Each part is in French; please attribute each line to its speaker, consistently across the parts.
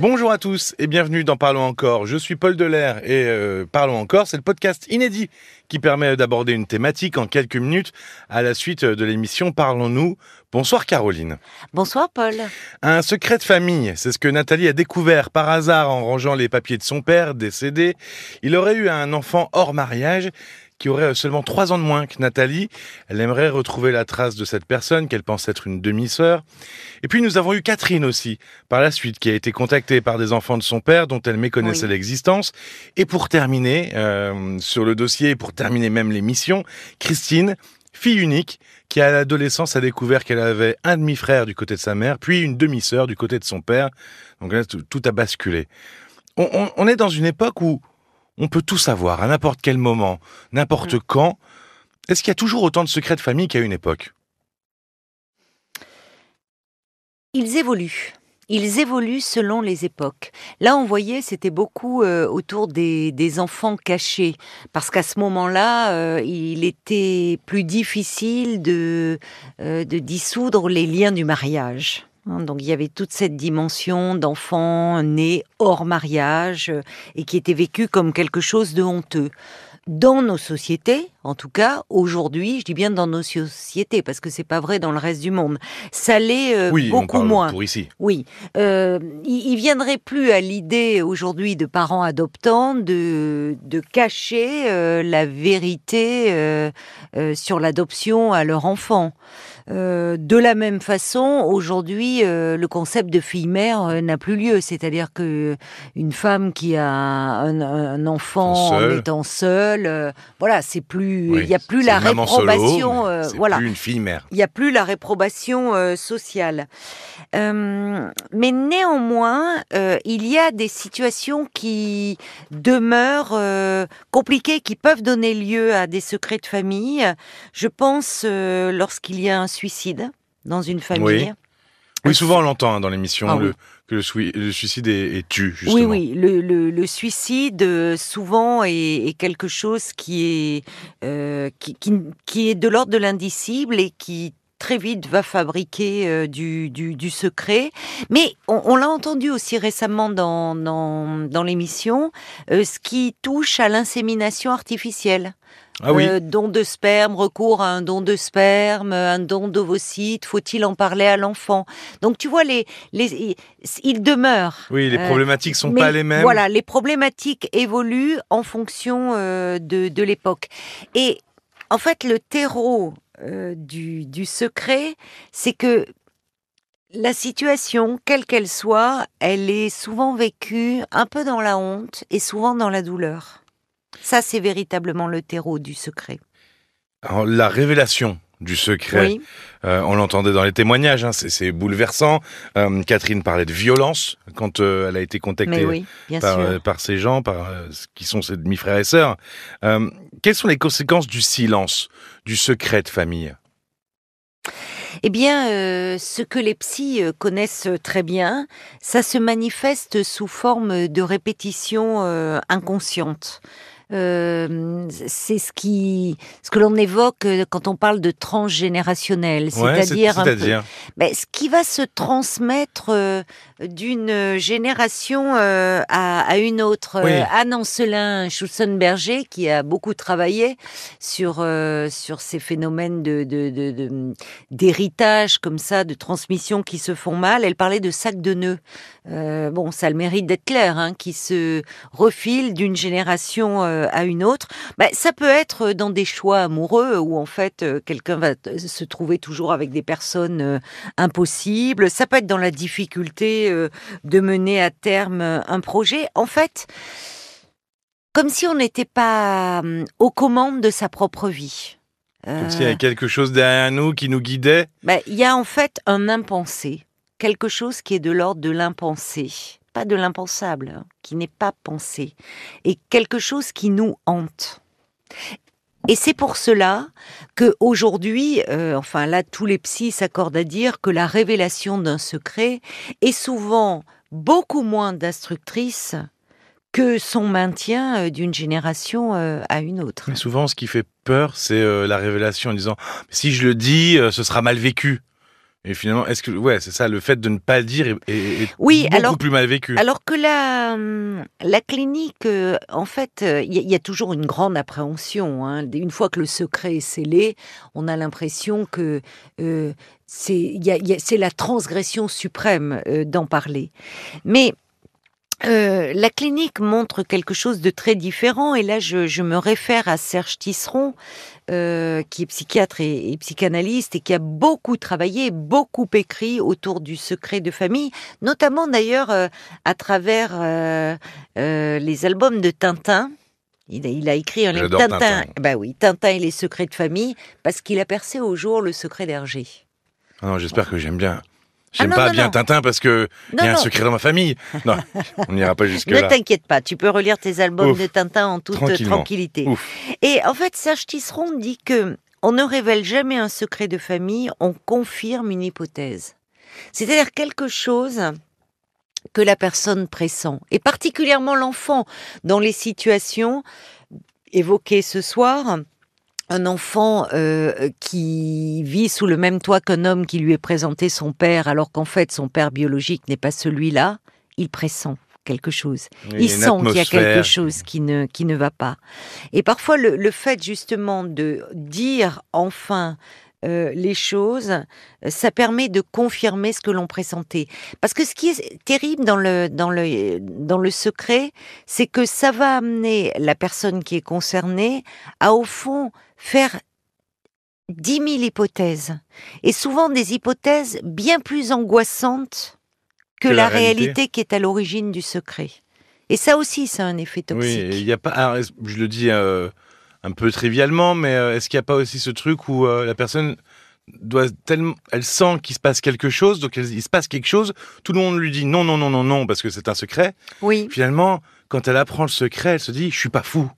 Speaker 1: Bonjour à tous et bienvenue dans Parlons encore. Je suis Paul Delair et euh, Parlons encore, c'est le podcast inédit qui permet d'aborder une thématique en quelques minutes à la suite de l'émission Parlons-nous. Bonsoir Caroline.
Speaker 2: Bonsoir Paul.
Speaker 1: Un secret de famille, c'est ce que Nathalie a découvert par hasard en rangeant les papiers de son père décédé. Il aurait eu un enfant hors mariage qui aurait seulement trois ans de moins que Nathalie. Elle aimerait retrouver la trace de cette personne qu'elle pense être une demi-sœur. Et puis nous avons eu Catherine aussi, par la suite, qui a été contactée par des enfants de son père dont elle méconnaissait l'existence. Et pour terminer euh, sur le dossier, pour terminer même l'émission, Christine, fille unique, qui à l'adolescence a découvert qu'elle avait un demi-frère du côté de sa mère, puis une demi-sœur du côté de son père. Donc là, tout a basculé. On, on est dans une époque où on peut tout savoir, à n'importe quel moment, n'importe mm. quand. Est-ce qu'il y a toujours autant de secrets de famille qu'à une époque?
Speaker 2: Ils évoluent. Ils évoluent selon les époques. Là, on voyait, c'était beaucoup euh, autour des, enfants cachés, parce qu'à ce moment-là, euh, il était plus difficile de, euh, de dissoudre les liens du mariage. Hein, donc il y avait toute cette dimension d'enfants nés hors mariage euh, et qui était vécu comme quelque chose de honteux. Dans nos sociétés, en tout cas, aujourd'hui, je dis bien dans nos sociétés, parce que c'est pas vrai dans le reste du monde. Ça l'est euh, beaucoup moins.
Speaker 1: Pour ici.
Speaker 2: Oui, euh, il, viendrait plus à l'idée aujourd'hui de parents adoptants de de cacher la vérité sur l'adoption à leur enfant. Euh, de la même façon, aujourd'hui, euh, le concept de fille-mère euh, n'a plus lieu. C'est-à-dire que une femme qui a un, enfant en étant seule, voilà, c'est plus, il n'y a plus la réprobation,
Speaker 1: voilà, plus une fille-mère.
Speaker 2: Il n'y a plus la réprobation sociale. mais néanmoins, il y a des situations qui demeurent compliquées, qui peuvent donner lieu à des secrets de famille. Je pense lorsqu'il y a un suicide dans une famille.
Speaker 1: Oui, souvent on l'entend hein, dans l'émission, ah que le, suicide est, tu, justement.
Speaker 2: Oui, oui, le, suicide, euh, souvent, est, quelque chose qui est, euh, qui, est de l'ordre de l'indicible et qui très vite va fabriquer euh, du, du, secret. Mais on, l'a entendu aussi récemment dans, dans, l'émission, ce qui touche à l'insémination artificielle.
Speaker 1: Ah oui.
Speaker 2: Euh, don de sperme, recours à un don de sperme, un don d'ovocytes, faut-il en parler à l'enfant? Donc tu vois, les, les, il demeure.
Speaker 1: Oui, les euh, problématiques sont pas les mêmes.
Speaker 2: Voilà, les problématiques évoluent en fonction euh, de, de l'époque. Et en fait, le terreau du, du secret, c'est que la situation, quelle qu'elle soit, elle est souvent vécue un peu dans la honte et souvent dans la douleur. Ça, c'est véritablement le terreau du secret.
Speaker 1: Alors, la révélation du secret, euh, on l'entendait dans les témoignages, hein, c'est bouleversant. Euh, Catherine parlait de violence quand euh, elle a été contactée par, par, ces gens, par qui sont ses demi-frères et sœurs. quelles sont les conséquences du silence, du secret de famille?
Speaker 2: Eh bien, ce que les psys connaissent très bien, ça se manifeste sous forme de répétition inconsciente. Euh, c'est ce qui, ce que l'on évoque euh, quand on parle de transgénérationnel, c'est-à-dire, ben, ce qui va se transmettre euh, d'une génération à, une autre. Anne Ancelin Schussenberger, qui a beaucoup travaillé sur sur ces phénomènes de d'héritage comme ça, de transmission qui se font mal, elle parlait de sac de nœuds. bon, ça a le mérite d'être clair, hein, qui se refile d'une génération à une autre, bah, ça peut être dans des choix amoureux où en fait euh, quelqu'un va se trouver toujours avec des personnes euh, impossibles. Ça peut être dans la difficulté de mener à terme un projet. En fait, comme si on n'était pas aux commandes de sa propre vie.
Speaker 1: Comme s'il y avait quelque chose derrière nous qui nous guidait.
Speaker 2: Bah, il y a en fait un impensé, quelque chose qui est de l'ordre de l'impensé pas de l'impensable, hein, qui n'est pas pensé, et quelque chose qui nous hante. Et c'est pour cela que aujourd'hui, euh, enfin là, tous les psys s'accordent à dire que la révélation d'un secret est souvent beaucoup moins destructrice que son maintien euh, d'une génération euh, à une autre.
Speaker 1: Mais souvent, ce qui fait peur, c'est la révélation en disant si je le dis, ce sera mal vécu. Et finalement, est-ce que ouais, c'est ça, le fait de ne pas le dire est, est- est
Speaker 2: Oui,
Speaker 1: beaucoup
Speaker 2: alors-
Speaker 1: plus mal vécu.
Speaker 2: Alors que la, hum, la clinique, euh, en fait, euh, il y, a- il y a toujours une grande appréhension. hein. Une fois que le secret est scellé, on a l'impression que euh, c'est il y a- il y a- c'est la transgression suprême euh, d'en parler. Mais euh, la clinique montre quelque chose de très différent. Et là, je, je me réfère à Serge Tisseron, euh, qui est psychiatre et, et psychanalyste et qui a beaucoup travaillé, beaucoup écrit autour du secret de famille, notamment d'ailleurs euh, à travers les albums de Tintin. Il a, il a écrit un livre
Speaker 1: J'adore Tintin.
Speaker 2: Bah oui, Tintin et les secrets de famille, parce qu'il a percé au jour le secret d'Hergé.
Speaker 1: Ah j'espère que j'aime bien. J'aime
Speaker 2: Ah
Speaker 1: pas
Speaker 2: non,
Speaker 1: bien
Speaker 2: non.
Speaker 1: Tintin parce que il y a un
Speaker 2: non.
Speaker 1: secret dans ma famille. Non, on n'ira pas jusque
Speaker 2: Ne
Speaker 1: là.
Speaker 2: t'inquiète pas, tu peux relire tes albums
Speaker 1: Ouf.
Speaker 2: de Tintin en toute tranquillité.
Speaker 1: Ouf.
Speaker 2: Et en fait, Serge Tisseron dit que on ne révèle jamais un secret de famille, on confirme une hypothèse. C'est-à-dire quelque chose que la personne pressent, et particulièrement l'enfant, dans les situations évoquées ce soir. Un enfant euh, qui vit sous le même toit qu'un homme qui lui est présenté son père, alors qu'en fait son père biologique n'est pas celui-là, il pressent quelque chose.
Speaker 1: Il
Speaker 2: sent qu'il y a quelque chose qui ne, qui ne va pas. Et parfois, le, le fait justement de dire enfin euh, les choses, ça permet de confirmer ce que l'on pressentait. Parce que ce qui est terrible dans le, dans le, dans le secret, c'est que ça va amener la personne qui est concernée à, au fond, faire dix mille hypothèses. Et souvent des hypothèses bien plus angoissantes que,
Speaker 1: Que
Speaker 2: la,
Speaker 1: la
Speaker 2: réalité.
Speaker 1: réalité.
Speaker 2: qui est à l'origine du secret. Et ça aussi, c'est un effet
Speaker 1: Oui,
Speaker 2: toxique.
Speaker 1: il y a pas. alors, je le dis euh, un peu trivialement, mais euh, est-ce qu'il n'y a pas aussi ce truc où euh, la personne doit tellement, elle sent qu'il se passe quelque chose, donc il se passe quelque chose, tout le monde lui dit non, non, non, non, non, parce que c'est un secret.
Speaker 2: Oui,
Speaker 1: Finalement, quand elle apprend le secret, elle se dit, je suis pas fou.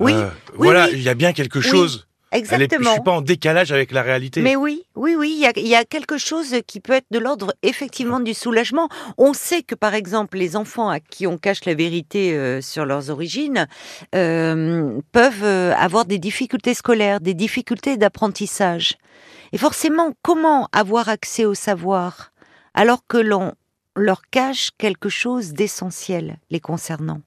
Speaker 2: Oui,
Speaker 1: Euh,
Speaker 2: oui,
Speaker 1: voilà,
Speaker 2: oui.
Speaker 1: il y a bien quelque
Speaker 2: Oui,
Speaker 1: chose. Elle est, je
Speaker 2: exactement.
Speaker 1: suis pas en décalage avec la réalité.
Speaker 2: Mais oui, oui, oui, il y a, il y a quelque chose qui peut être de l'ordre effectivement du soulagement. On sait que par exemple les enfants à qui on cache la vérité euh, sur leurs origines euh, peuvent avoir des difficultés scolaires, des difficultés d'apprentissage. Et forcément, comment avoir accès au savoir alors que l'on leur cache quelque chose d'essentiel les concernant?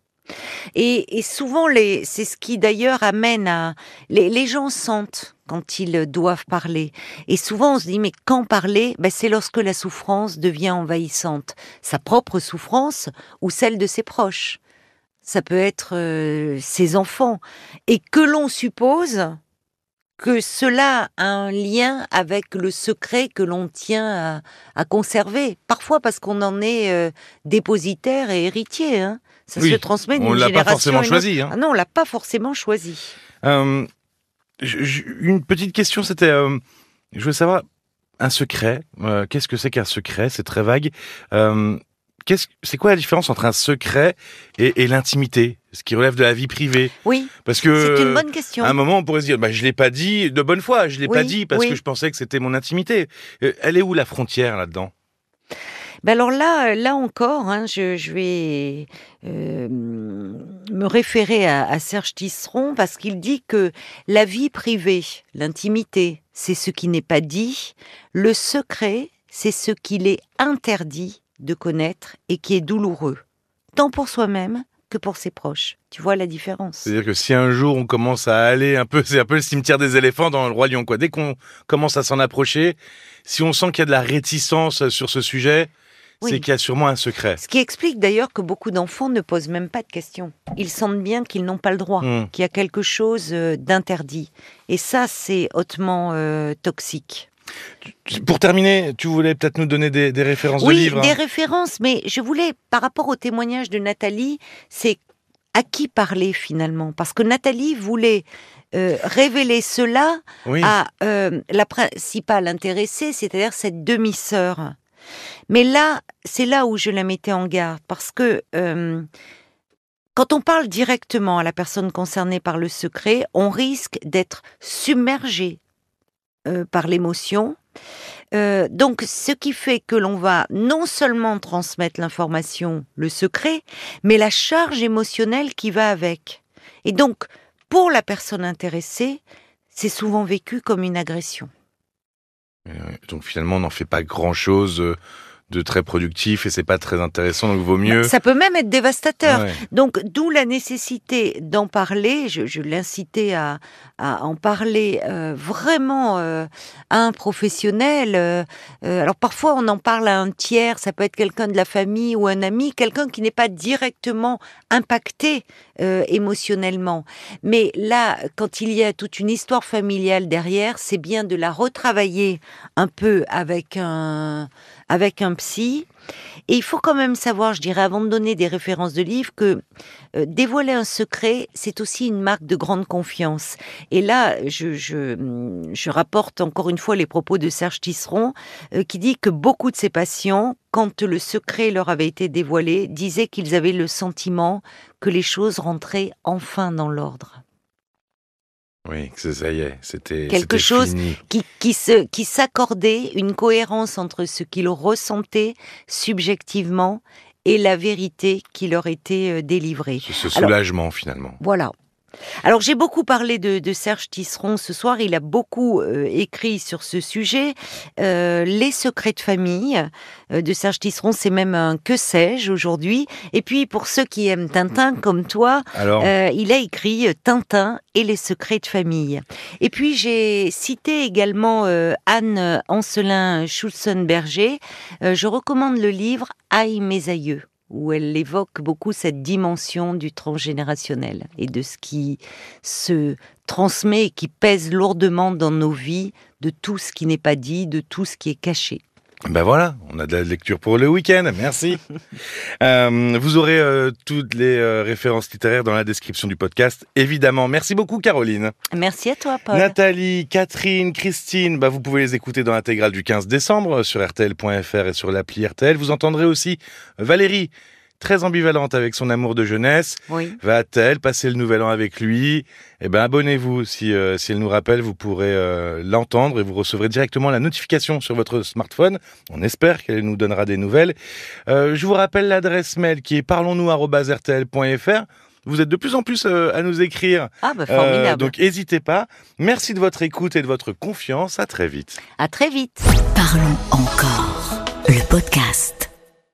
Speaker 2: Et, souvent, c'est ce qui d'ailleurs amène à... Les, gens sentent quand ils doivent parler. Et souvent, on se dit, mais quand parler ben, C'est lorsque la souffrance devient envahissante. Sa propre souffrance ou celle de ses proches. Ça peut être euh, ses enfants. Et que l'on suppose que cela a un lien avec le secret que l'on tient à, à conserver. Parfois parce qu'on en est euh, dépositaire et héritier. Hein. Ça
Speaker 1: Oui,
Speaker 2: se transmet d'une
Speaker 1: on l'a pas
Speaker 2: génération
Speaker 1: forcément choisi. hein.
Speaker 2: Ah non, on l'a pas forcément choisi.
Speaker 1: Euh, une petite question, c'était, euh, je voulais savoir, un secret, euh, qu'est-ce que c'est qu'un secret? C'est très vague. Euh, qu'est-ce- c'est quoi la différence entre un secret et, et l'intimité? Ce qui relève de la vie privée
Speaker 2: Oui,
Speaker 1: Parce que
Speaker 2: c'est une bonne question.
Speaker 1: à un moment, on pourrait se dire, bah, je l'ai pas dit de bonne foi, je l'ai pas dit parce
Speaker 2: oui.
Speaker 1: que je pensais que c'était mon intimité. Elle est où la frontière là-dedans?
Speaker 2: Ben alors là, euh, là encore, hein, je, vais euh, me référer à, à Serge Tisseron parce qu'il dit que la vie privée, l'intimité, c'est ce qui n'est pas dit. Le secret, c'est ce qu'il est interdit de connaître et qui est douloureux, tant pour soi-même que pour ses proches. Tu vois la différence
Speaker 1: C'est-à-dire que si un jour on commence à aller un peu, c'est un peu le cimetière des éléphants dans le roi lion quoi. Dès qu'on commence à s'en approcher, si on sent qu'il y a de la réticence sur ce sujet,
Speaker 2: Oui.
Speaker 1: c'est qu'il y a sûrement un secret.
Speaker 2: Ce qui explique d'ailleurs que beaucoup d'enfants ne posent même pas de questions. Ils sentent bien qu'ils n'ont pas le droit.
Speaker 1: Hmm.
Speaker 2: qu'il y a quelque chose euh, d'interdit. Et ça, c'est hautement euh, toxique.
Speaker 1: Pour terminer, tu voulais peut-être nous donner des, des références
Speaker 2: oui,
Speaker 1: de livres.
Speaker 2: des
Speaker 1: hein
Speaker 2: références, mais je voulais, par rapport au témoignage de Nathalie, c'est à qui parler finalement? Parce que Nathalie voulait euh, révéler cela
Speaker 1: oui.
Speaker 2: à euh, la principale intéressée, c'est-à-dire cette demi-sœur. Mais là, c'est là où je la mettais en garde, parce que euh, quand on parle directement à la personne concernée par le secret, on risque d'être submergé euh, par l'émotion. Euh, donc, ce qui fait que l'on va non seulement transmettre l'information, le secret, mais la charge émotionnelle qui va avec. Et donc, pour la personne intéressée, c'est souvent vécu comme une agression.
Speaker 1: Donc finalement, on n'en fait pas grand-chose euh, de très productif et c'est pas très intéressant, donc vaut mieux.
Speaker 2: Ça peut même être dévastateur. Donc d'où la nécessité d'en parler. Je, je l'incitais à, à, en parler euh, vraiment euh, à un professionnel. Euh, alors parfois on en parle à un tiers, ça peut être quelqu'un de la famille ou un ami, quelqu'un qui n'est pas directement impacté émotionnellement. Mais là, quand il y a toute une histoire familiale derrière, c'est bien de la retravailler un peu avec un avec un psy. Et il faut quand même savoir, je dirais, avant de donner des références de livres, que euh, dévoiler un secret, c'est aussi une marque de grande confiance. Et là, je, je, rapporte encore une fois les propos de Serge Tisseron, euh, qui dit que beaucoup de ses patients, quand le secret leur avait été dévoilé, disaient qu'ils avaient le sentiment que les choses rentraient enfin dans l'ordre.
Speaker 1: Oui, ça y est, c'était
Speaker 2: quelque chose qui qui se qui s'accordait une cohérence entre ce qu'ils ressentaient subjectivement et la vérité qui leur était euh, délivrée.
Speaker 1: Ce soulagement finalement.
Speaker 2: Voilà. Alors j'ai beaucoup parlé de, Serge Tisseron ce soir, il a beaucoup euh, écrit sur ce sujet. Euh, les secrets de famille euh, de Serge Tisseron, c'est même un que sais-je aujourd'hui. Et puis pour ceux qui aiment Tintin comme toi, il a écrit Tintin et les secrets de famille. Et puis j'ai cité également Anne Ancelin Schulzen-Berger. je recommande le livre Aïe mes aïeux où elle évoque beaucoup cette dimension du transgénérationnel et de ce qui se transmet et qui pèse lourdement dans nos vies, de tout ce qui n'est pas dit, de tout ce qui est caché.
Speaker 1: Ben voilà, on a de la lecture pour le week-end, merci. euh, vous aurez euh, toutes les euh, références littéraires dans la description du podcast, évidemment. Merci beaucoup Caroline.
Speaker 2: Merci à toi Paul.
Speaker 1: Nathalie, Catherine, Christine, bah, vous pouvez les écouter dans l'intégrale du 15 décembre sur rtl.fr et sur l'appli RTL. Vous entendrez aussi Valérie très ambivalente avec son amour de jeunesse. Va-t-elle passer le nouvel an avec lui? Eh ben, abonnez-vous. Si, euh, si elle nous rappelle, vous pourrez euh, l'entendre et vous recevrez directement la notification sur votre smartphone. On espère qu'elle nous donnera des nouvelles. Euh, je vous rappelle l'adresse mail qui est parlons-nous@rtl.fr. Vous êtes de plus en plus à nous écrire.
Speaker 2: Ah, bah, formidable.
Speaker 1: donc, n'hésitez pas. Merci de votre écoute et de votre confiance. À très vite.
Speaker 2: À très vite.
Speaker 3: Parlons encore. Le podcast.